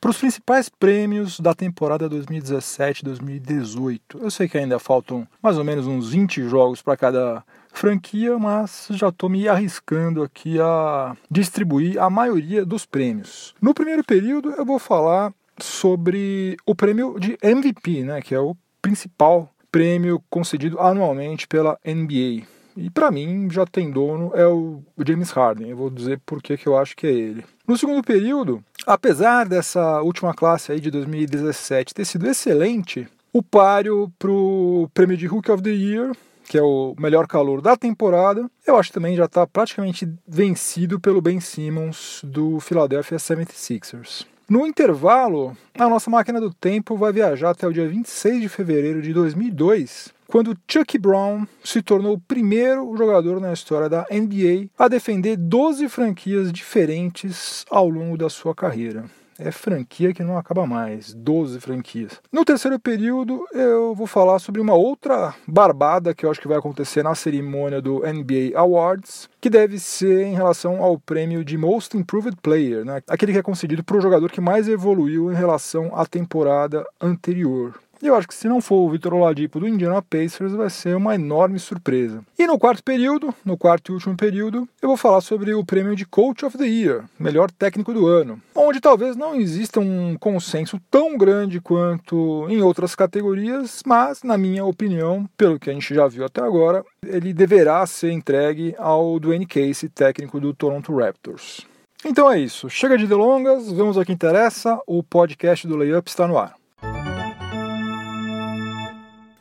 para os principais prêmios da temporada 2017-2018. Eu sei que ainda faltam mais ou menos uns 20 jogos para cada franquia, mas já estou me arriscando aqui a distribuir a maioria dos prêmios. No primeiro período eu vou falar sobre o prêmio de MVP, né, que é o principal prêmio concedido anualmente pela NBA. E para mim já tem dono é o James Harden. Eu vou dizer por que eu acho que é ele. No segundo período, apesar dessa última classe aí de 2017 ter sido excelente, o páreo para o prêmio de Rookie of the Year que é o melhor calor da temporada, eu acho que também já está praticamente vencido pelo Ben Simmons do Philadelphia 76ers. No intervalo, a nossa máquina do tempo vai viajar até o dia 26 de fevereiro de 2002, quando Chuck Brown se tornou o primeiro jogador na história da NBA a defender 12 franquias diferentes ao longo da sua carreira é franquia que não acaba mais 12 franquias. No terceiro período, eu vou falar sobre uma outra barbada que eu acho que vai acontecer na cerimônia do NBA Awards, que deve ser em relação ao prêmio de Most Improved Player, né? aquele que é concedido para o jogador que mais evoluiu em relação à temporada anterior. Eu acho que se não for o Vitor Oladipo do Indiana Pacers, vai ser uma enorme surpresa. E no quarto período, no quarto e último período, eu vou falar sobre o prêmio de Coach of the Year, melhor técnico do ano, onde talvez não exista um consenso tão grande quanto em outras categorias, mas, na minha opinião, pelo que a gente já viu até agora, ele deverá ser entregue ao Dwayne Casey, técnico do Toronto Raptors. Então é isso, chega de delongas, vamos ao que interessa, o podcast do Layup está no ar.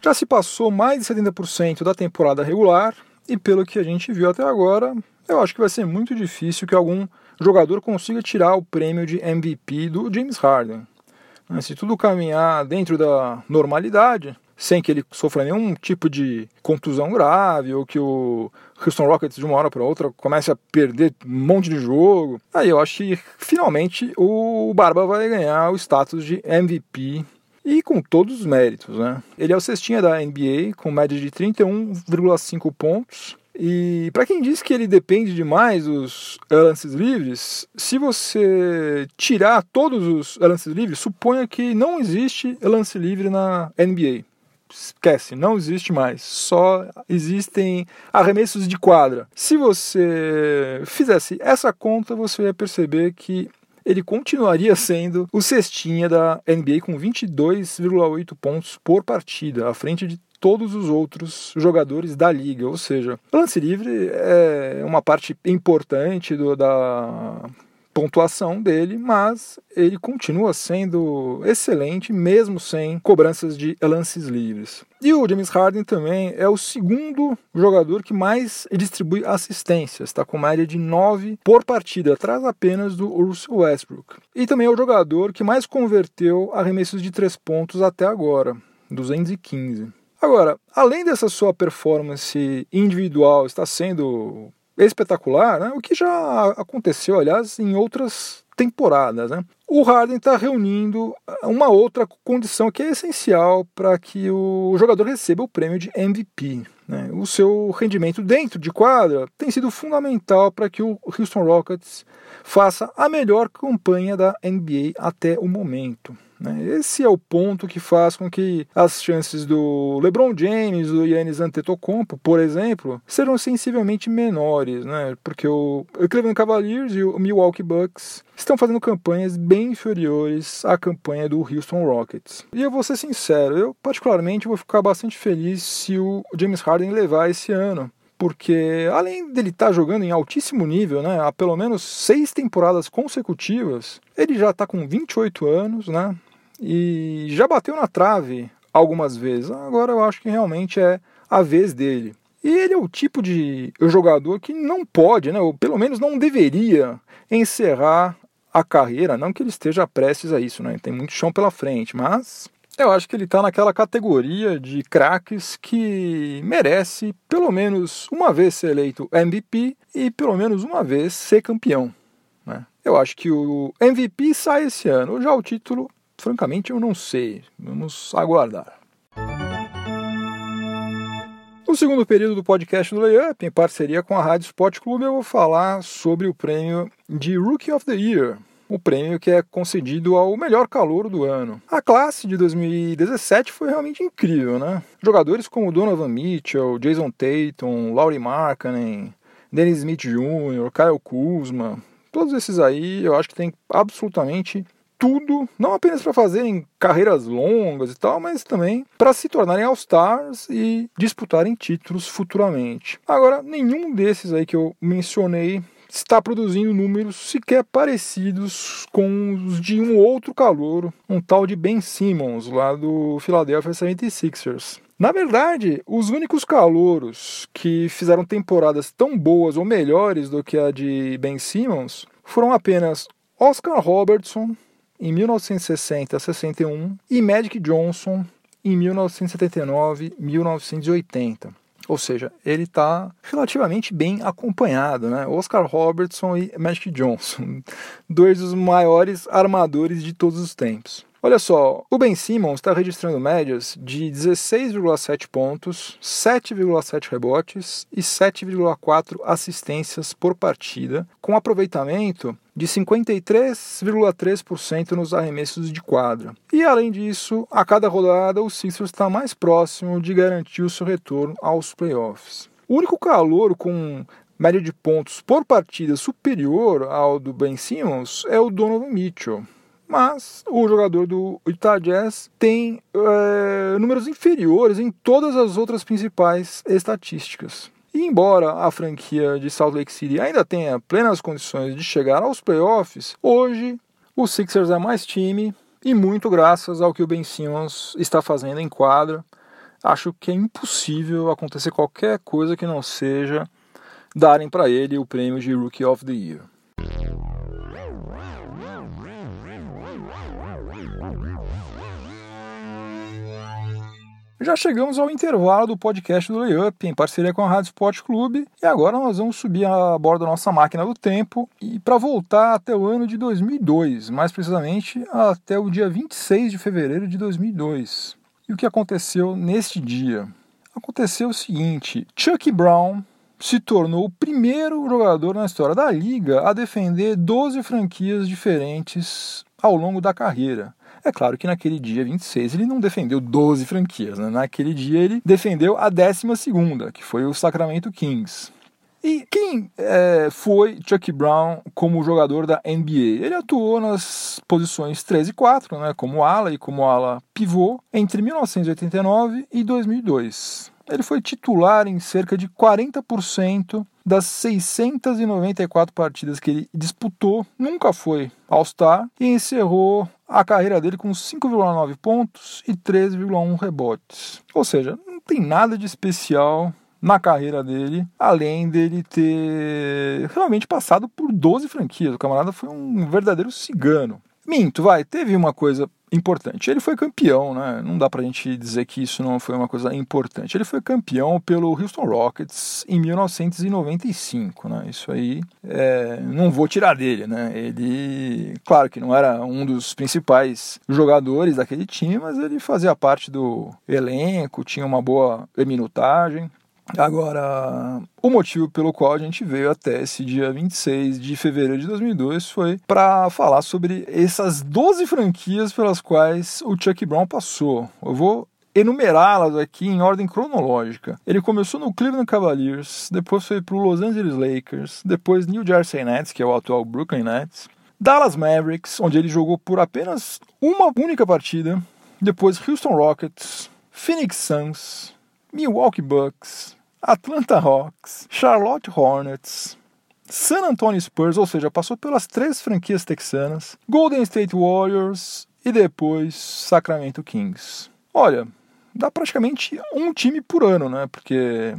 Já se passou mais de 70% da temporada regular e pelo que a gente viu até agora, eu acho que vai ser muito difícil que algum jogador consiga tirar o prêmio de MVP do James Harden. Né, se tudo caminhar dentro da normalidade, sem que ele sofra nenhum tipo de contusão grave ou que o Houston Rockets de uma hora para outra comece a perder um monte de jogo, aí eu acho que finalmente o Barba vai ganhar o status de MVP e com todos os méritos. Né? Ele é o cestinha da NBA, com média de 31,5 pontos. E para quem diz que ele depende demais dos lances livres, se você tirar todos os lances livres, suponha que não existe lance livre na NBA. Esquece, não existe mais. Só existem arremessos de quadra. Se você fizesse essa conta, você ia perceber que ele continuaria sendo o cestinha da NBA com 22,8 pontos por partida, à frente de todos os outros jogadores da liga. Ou seja, lance livre é uma parte importante do, da pontuação dele, mas ele continua sendo excelente mesmo sem cobranças de lances livres. E o James Harden também é o segundo jogador que mais distribui assistências, está com média de 9 por partida, atrás apenas do Russell Westbrook. E também é o jogador que mais converteu arremessos de 3 pontos até agora, 215. Agora, além dessa sua performance individual está sendo espetacular, né? o que já aconteceu, aliás, em outras temporadas. Né? O Harden está reunindo uma outra condição que é essencial para que o jogador receba o prêmio de MVP. Né? O seu rendimento dentro de quadra tem sido fundamental para que o Houston Rockets faça a melhor campanha da NBA até o momento. Né? Esse é o ponto que faz com que as chances do LeBron James, do Yannis Antetokounmpo, por exemplo, sejam sensivelmente menores, né? porque o Cleveland Cavaliers e o Milwaukee Bucks estão fazendo campanhas bem inferiores à campanha do Houston Rockets. E eu vou ser sincero, eu particularmente vou ficar bastante feliz se o James Harden levar esse ano porque além dele estar tá jogando em altíssimo nível, né, há pelo menos seis temporadas consecutivas, ele já está com 28 anos, né, e já bateu na trave algumas vezes. Agora eu acho que realmente é a vez dele. E ele é o tipo de jogador que não pode, né, ou pelo menos não deveria encerrar a carreira, não que ele esteja prestes a isso, né? Tem muito chão pela frente, mas Eu acho que ele está naquela categoria de craques que merece pelo menos uma vez ser eleito MVP e pelo menos uma vez ser campeão. Né? Eu acho que o MVP sai esse ano. Já o título, francamente, eu não sei. Vamos aguardar. No segundo período do podcast do Layup, em parceria com a Rádio Sport Clube, eu vou falar sobre o prêmio de Rookie of the Year, o prêmio que é concedido ao melhor calor do ano. A classe de 2017 foi realmente incrível, né? Jogadores como Donovan Mitchell, Jason Tatum, Laurie Markkanen, Dennis Smith Jr., Kyle Kuzma, todos esses aí eu acho que tem absolutamente tudo, não apenas para fazerem carreiras longas e tal, mas também para se tornarem All-Stars e disputarem títulos futuramente. Agora, nenhum desses aí que eu mencionei está produzindo números sequer parecidos com os de um outro calouro, um tal de Ben Simmons, lá do Philadelphia 76ers. Na verdade, os únicos calouros que fizeram temporadas tão boas ou melhores do que a de Ben Simmons foram apenas Oscar Robertson, em 1960 a 61 e Magic Johnson em 1979, 1980. Ou seja, ele está relativamente bem acompanhado, né? Oscar Robertson e Magic Johnson, dois dos maiores armadores de todos os tempos. Olha só, o Ben Simmons está registrando médias de 16,7 pontos, 7,7 rebotes e 7,4 assistências por partida, com aproveitamento de 53,3% nos arremessos de quadra. E além disso, a cada rodada o Sixers está mais próximo de garantir o seu retorno aos playoffs. O único calor com média de pontos por partida superior ao do Ben Simmons é o Donovan Mitchell, mas o jogador do Utah Jazz tem é, números inferiores em todas as outras principais estatísticas. E embora a franquia de Salt Lake City ainda tenha plenas condições de chegar aos playoffs, hoje o Sixers é mais time e muito graças ao que o Ben Simmons está fazendo em quadra. Acho que é impossível acontecer qualquer coisa que não seja darem para ele o prêmio de Rookie of the Year. Já chegamos ao intervalo do podcast do Layup, em parceria com a Rádio Sport Clube, e agora nós vamos subir a bordo da nossa máquina do tempo e para voltar até o ano de 2002, mais precisamente até o dia 26 de fevereiro de 2002. E o que aconteceu neste dia? Aconteceu o seguinte: Chuck Brown se tornou o primeiro jogador na história da liga a defender 12 franquias diferentes ao longo da carreira. É claro que naquele dia 26 ele não defendeu 12 franquias, né? naquele dia ele defendeu a 12, que foi o Sacramento Kings. E quem é, foi Chuck Brown como jogador da NBA? Ele atuou nas posições 3 e 4, né, como ala e como ala pivô, entre 1989 e 2002. Ele foi titular em cerca de 40% das 694 partidas que ele disputou, nunca foi All-Star e encerrou a carreira dele com 5,9 pontos e 13,1 rebotes. Ou seja, não tem nada de especial na carreira dele, além dele ter realmente passado por 12 franquias. O camarada foi um verdadeiro cigano. Minto, vai, teve uma coisa importante. Ele foi campeão, né? Não dá pra gente dizer que isso não foi uma coisa importante. Ele foi campeão pelo Houston Rockets em 1995, né? Isso aí é, não vou tirar dele, né? Ele, claro que não era um dos principais jogadores daquele time, mas ele fazia parte do elenco, tinha uma boa minutagem. Agora, o motivo pelo qual a gente veio até esse dia 26 de fevereiro de 2002 foi para falar sobre essas 12 franquias pelas quais o Chuck Brown passou. Eu vou enumerá-las aqui em ordem cronológica. Ele começou no Cleveland Cavaliers, depois foi para o Los Angeles Lakers, depois New Jersey Nets, que é o atual Brooklyn Nets, Dallas Mavericks, onde ele jogou por apenas uma única partida, depois Houston Rockets, Phoenix Suns, Milwaukee Bucks, Atlanta Hawks, Charlotte Hornets, San Antonio Spurs, ou seja, passou pelas três franquias texanas, Golden State Warriors e depois Sacramento Kings. Olha, dá praticamente um time por ano, né? Porque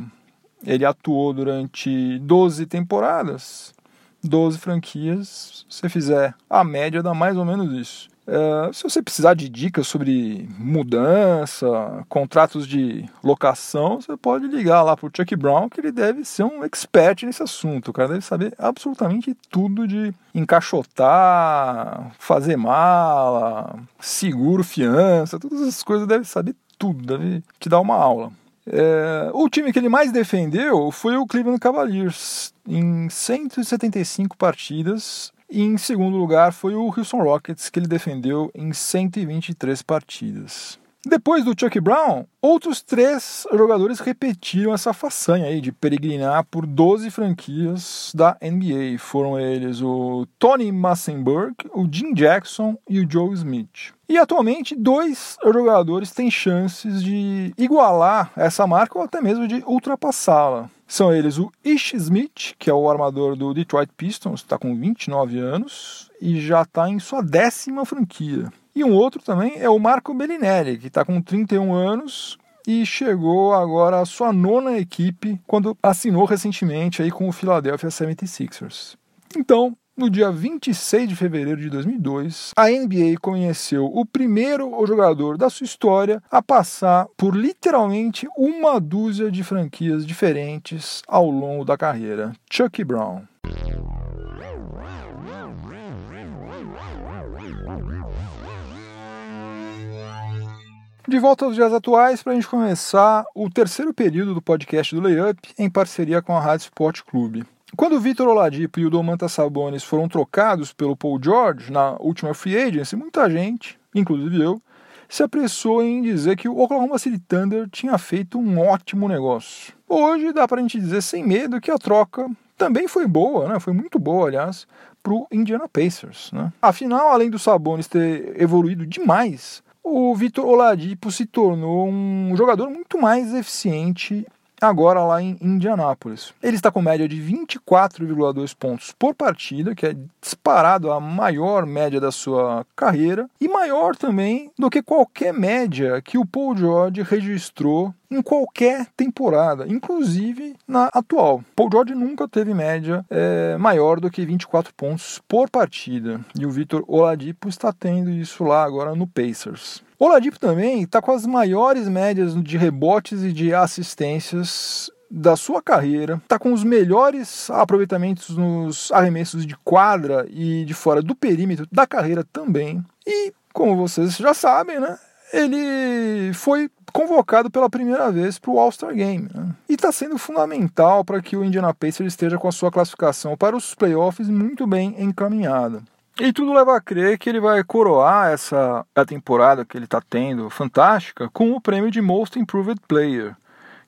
ele atuou durante 12 temporadas, 12 franquias. Se você fizer a média, dá mais ou menos isso. É, se você precisar de dicas sobre mudança, contratos de locação, você pode ligar lá para o Chuck Brown, que ele deve ser um expert nesse assunto. O cara deve saber absolutamente tudo de encaixotar, fazer mala, seguro, fiança, todas essas coisas, deve saber tudo, deve te dar uma aula. É, o time que ele mais defendeu foi o Cleveland Cavaliers, em 175 partidas, e em segundo lugar foi o Houston Rockets, que ele defendeu em 123 partidas. Depois do Chuck Brown, outros três jogadores repetiram essa façanha aí de peregrinar por 12 franquias da NBA. Foram eles o Tony Massenburg, o Jim Jackson e o Joe Smith. E atualmente, dois jogadores têm chances de igualar essa marca ou até mesmo de ultrapassá-la. São eles o Ish Smith, que é o armador do Detroit Pistons, está com 29 anos e já está em sua décima franquia. E um outro também é o Marco Bellinelli, que está com 31 anos e chegou agora à sua nona equipe quando assinou recentemente aí com o Philadelphia 76ers. Então, no dia 26 de fevereiro de 2002, a NBA conheceu o primeiro jogador da sua história a passar por literalmente uma dúzia de franquias diferentes ao longo da carreira: Chuck Brown. De volta aos dias atuais para a gente começar o terceiro período do podcast do Layup em parceria com a Rádio Sport Clube. Quando o Vitor Oladipo e o Domantas Sabonis foram trocados pelo Paul George na última free agency, muita gente, inclusive eu, se apressou em dizer que o Oklahoma City Thunder tinha feito um ótimo negócio. Hoje dá para a gente dizer sem medo que a troca também foi boa, né? foi muito boa, aliás, para o Indiana Pacers. Né? Afinal, além do Sabonis ter evoluído demais o Vitor Oladipo se tornou um jogador muito mais eficiente agora lá em Indianápolis. Ele está com média de 24,2 pontos por partida, que é disparado a maior média da sua carreira, e maior também do que qualquer média que o Paul George registrou em qualquer temporada, inclusive na atual. Paul George nunca teve média é, maior do que 24 pontos por partida, e o Vitor Oladipo está tendo isso lá agora no Pacers. Oladipo também está com as maiores médias de rebotes e de assistências da sua carreira, está com os melhores aproveitamentos nos arremessos de quadra e de fora do perímetro da carreira também. E, como vocês já sabem, né, ele foi convocado pela primeira vez para o All-Star Game. Né? E está sendo fundamental para que o Indiana Pacers esteja com a sua classificação para os playoffs muito bem encaminhada. E tudo leva a crer que ele vai coroar essa a temporada que ele está tendo fantástica com o prêmio de Most Improved Player,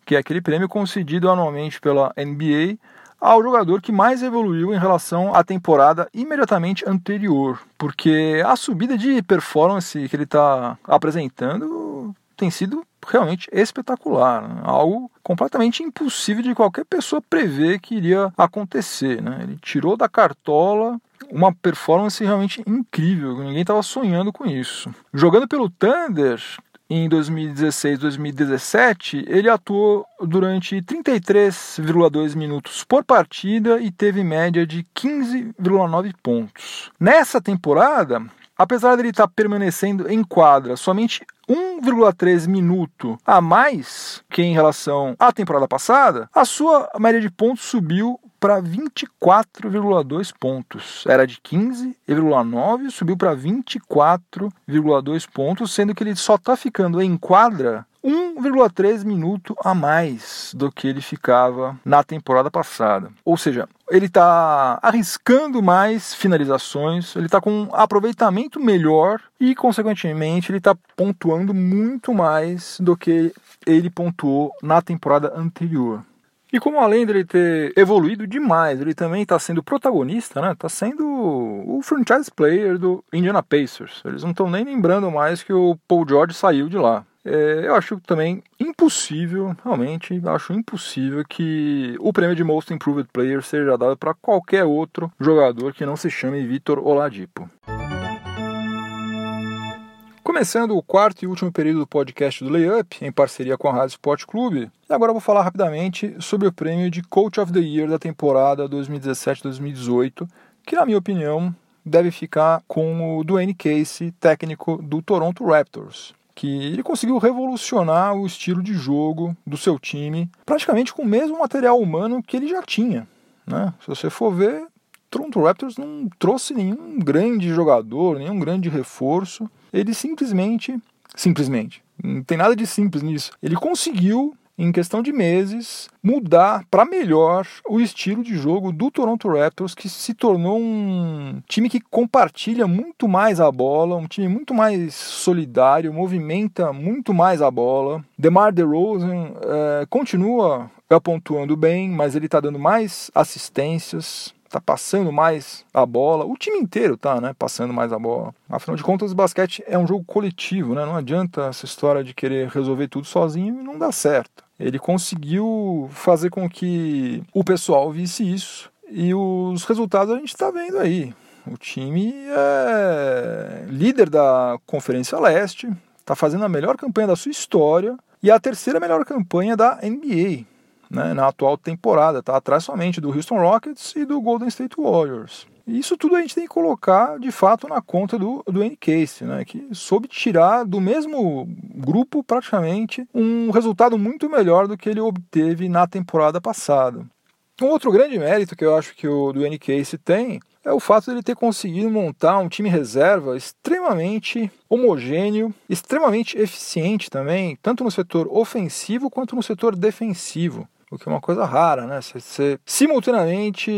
que é aquele prêmio concedido anualmente pela NBA ao jogador que mais evoluiu em relação à temporada imediatamente anterior, porque a subida de performance que ele está apresentando tem sido realmente espetacular, né? algo completamente impossível de qualquer pessoa prever que iria acontecer. Né? Ele tirou da cartola uma performance realmente incrível, ninguém estava sonhando com isso. Jogando pelo Thunder, em 2016 2017, ele atuou durante 33,2 minutos por partida e teve média de 15,9 pontos. Nessa temporada, apesar de ele estar permanecendo em quadra somente 1,3 minuto a mais que em relação à temporada passada, a sua média de pontos subiu para 24,2 pontos. Era de 15,9, subiu para 24,2 pontos, sendo que ele só está ficando em quadra 1,3 minuto a mais do que ele ficava na temporada passada. Ou seja, ele está arriscando mais finalizações, ele está com um aproveitamento melhor e, consequentemente, ele está pontuando muito mais do que ele pontuou na temporada anterior. E como além dele ter evoluído demais, ele também está sendo protagonista, né? Está sendo o franchise player do Indiana Pacers. Eles não estão nem lembrando mais que o Paul George saiu de lá. É, eu acho também impossível, realmente, acho impossível que o prêmio de Most Improved Player seja dado para qualquer outro jogador que não se chame Vitor Oladipo. Começando o quarto e último período do podcast do Layup, em parceria com a Rádio Sport Clube, e agora vou falar rapidamente sobre o prêmio de Coach of the Year da temporada 2017-2018, que, na minha opinião, deve ficar com o Dwayne Casey, técnico do Toronto Raptors que ele conseguiu revolucionar o estilo de jogo do seu time, praticamente com o mesmo material humano que ele já tinha. Né? Se você for ver, Toronto Raptors não trouxe nenhum grande jogador, nenhum grande reforço. Ele simplesmente, simplesmente, não tem nada de simples nisso. Ele conseguiu em questão de meses, mudar para melhor o estilo de jogo do Toronto Raptors, que se tornou um time que compartilha muito mais a bola, um time muito mais solidário, movimenta muito mais a bola. DeMar DeRozan é, continua pontuando bem, mas ele está dando mais assistências, tá passando mais a bola. O time inteiro tá, né, passando mais a bola. Afinal de contas, o basquete é um jogo coletivo, né? Não adianta essa história de querer resolver tudo sozinho e não dá certo. Ele conseguiu fazer com que o pessoal visse isso e os resultados a gente está vendo aí. O time é líder da Conferência Leste, está fazendo a melhor campanha da sua história e a terceira melhor campanha da NBA né, na atual temporada. Está atrás somente do Houston Rockets e do Golden State Warriors. Isso tudo a gente tem que colocar de fato na conta do, do N-Case, né, que soube tirar do mesmo grupo praticamente um resultado muito melhor do que ele obteve na temporada passada. Um outro grande mérito que eu acho que o do N-Case tem é o fato de ele ter conseguido montar um time reserva extremamente homogêneo, extremamente eficiente também, tanto no setor ofensivo quanto no setor defensivo o que é uma coisa rara, né? Ser simultaneamente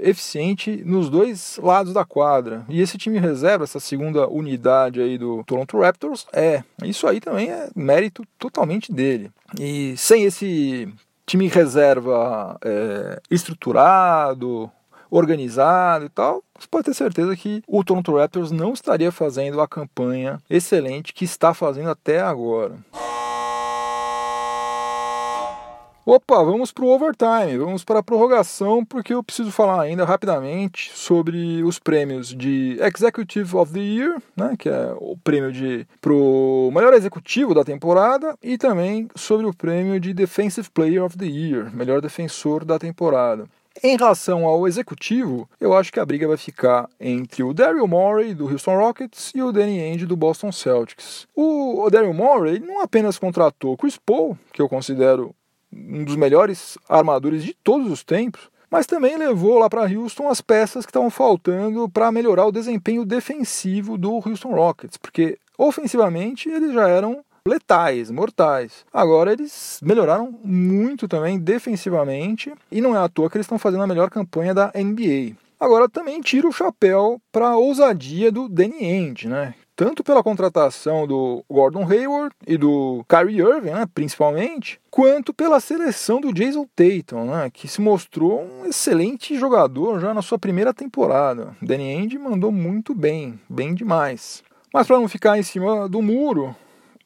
eficiente nos dois lados da quadra. E esse time reserva, essa segunda unidade aí do Toronto Raptors, é. Isso aí também é mérito totalmente dele. E sem esse time reserva é, estruturado, organizado e tal, você pode ter certeza que o Toronto Raptors não estaria fazendo a campanha excelente que está fazendo até agora. Opa, vamos para o overtime, vamos para a prorrogação, porque eu preciso falar ainda rapidamente sobre os prêmios de Executive of the Year, né, que é o prêmio de pro melhor executivo da temporada, e também sobre o prêmio de Defensive Player of the Year, melhor defensor da temporada. Em relação ao executivo, eu acho que a briga vai ficar entre o Daryl Morey do Houston Rockets e o Danny Ainge do Boston Celtics. O Daryl Morey não apenas contratou Chris Paul, que eu considero um dos melhores armadores de todos os tempos, mas também levou lá para Houston as peças que estavam faltando para melhorar o desempenho defensivo do Houston Rockets, porque ofensivamente eles já eram letais, mortais. Agora eles melhoraram muito também defensivamente e não é à toa que eles estão fazendo a melhor campanha da NBA. Agora também tiro o chapéu para a ousadia do Danny Ainge, né? Tanto pela contratação do Gordon Hayward e do Kyrie Irving, né, principalmente, quanto pela seleção do Jason Tatum, né, que se mostrou um excelente jogador já na sua primeira temporada. Danny Ainge mandou muito bem, bem demais. Mas para não ficar em cima do muro,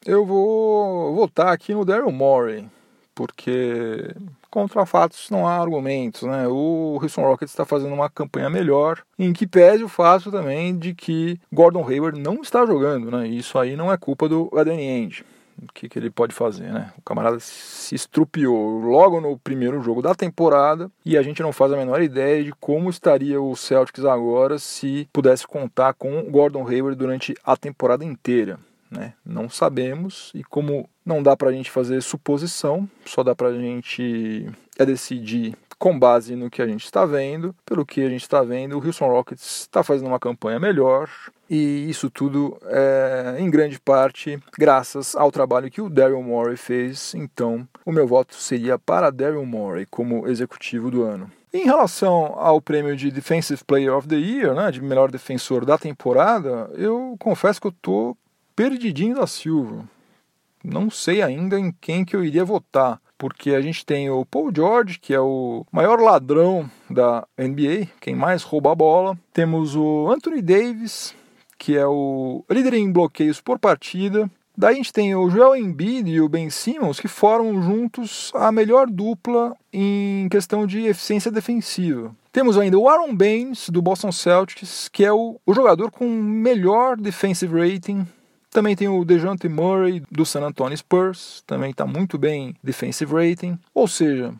eu vou votar aqui no Daryl Morey, porque contra fatos não há argumentos, né? O Houston Rockets está fazendo uma campanha melhor, em que pese o fato também de que Gordon Hayward não está jogando, né? Isso aí não é culpa do Danny Ainge. O que, que ele pode fazer, né? O camarada se estrupiou logo no primeiro jogo da temporada e a gente não faz a menor ideia de como estaria o Celtics agora se pudesse contar com Gordon Hayward durante a temporada inteira. Né? Não sabemos e como não dá para a gente fazer suposição, só dá para a gente é decidir com base no que a gente está vendo. Pelo que a gente está vendo, o Houston Rockets está fazendo uma campanha melhor e isso tudo é em grande parte graças ao trabalho que o Daryl Morey fez. Então, o meu voto seria para Daryl Morey como executivo do ano. Em relação ao prêmio de Defensive Player of the Year, né, de melhor defensor da temporada, eu confesso que eu estou perdidinho da Silva. Não sei ainda em quem que eu iria votar, porque a gente tem o Paul George, que é o maior ladrão da NBA, quem mais rouba a bola. Temos o Anthony Davis, que é o líder em bloqueios por partida. Daí a gente tem o Joel Embiid e o Ben Simmons, que formam juntos a melhor dupla em questão de eficiência defensiva. Temos ainda o Aaron Baines, do Boston Celtics, que é o, o jogador com melhor defensive rating também tem o DeJounte Murray do San Antonio Spurs, também está muito bem defensive rating. Ou seja,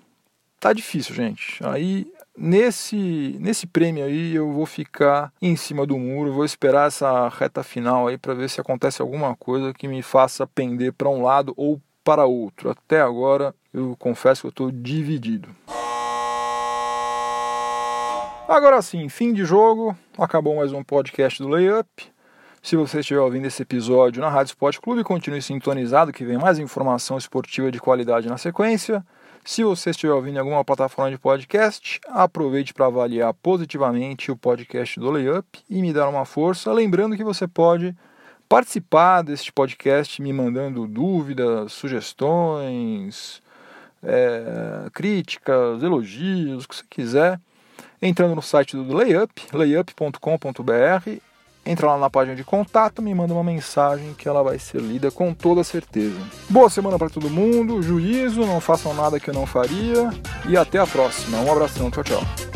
tá difícil, gente. Aí nesse, nesse prêmio aí eu vou ficar em cima do muro, vou esperar essa reta final aí para ver se acontece alguma coisa que me faça pender para um lado ou para outro. Até agora eu confesso que eu estou dividido. Agora sim, fim de jogo, acabou mais um podcast do Layup. Se você estiver ouvindo esse episódio na Rádio Sport Clube, continue sintonizado que vem mais informação esportiva de qualidade na sequência. Se você estiver ouvindo em alguma plataforma de podcast, aproveite para avaliar positivamente o podcast do Layup e me dar uma força. Lembrando que você pode participar deste podcast me mandando dúvidas, sugestões, é, críticas, elogios, o que você quiser entrando no site do Layup, layup.com.br. Entra lá na página de contato, me manda uma mensagem que ela vai ser lida com toda certeza. Boa semana para todo mundo, juízo, não façam nada que eu não faria e até a próxima. Um abração, tchau, tchau.